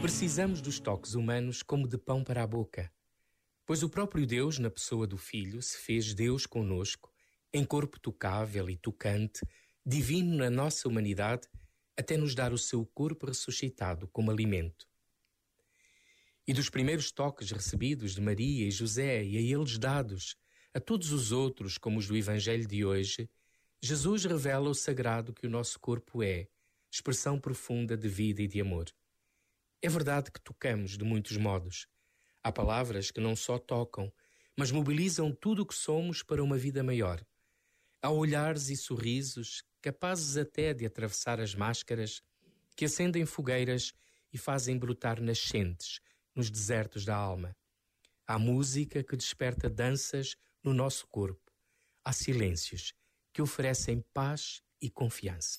Precisamos dos toques humanos como de pão para a boca, pois o próprio Deus, na pessoa do Filho, se fez Deus conosco, em corpo tocável e tocante, divino na nossa humanidade, até nos dar o seu corpo ressuscitado como alimento. E dos primeiros toques recebidos de Maria e José e a eles dados, a todos os outros, como os do Evangelho de hoje, Jesus revela o sagrado que o nosso corpo é expressão profunda de vida e de amor. É verdade que tocamos de muitos modos. Há palavras que não só tocam, mas mobilizam tudo o que somos para uma vida maior. Há olhares e sorrisos capazes até de atravessar as máscaras que acendem fogueiras e fazem brotar nascentes nos desertos da alma. Há música que desperta danças no nosso corpo. Há silêncios que oferecem paz e confiança.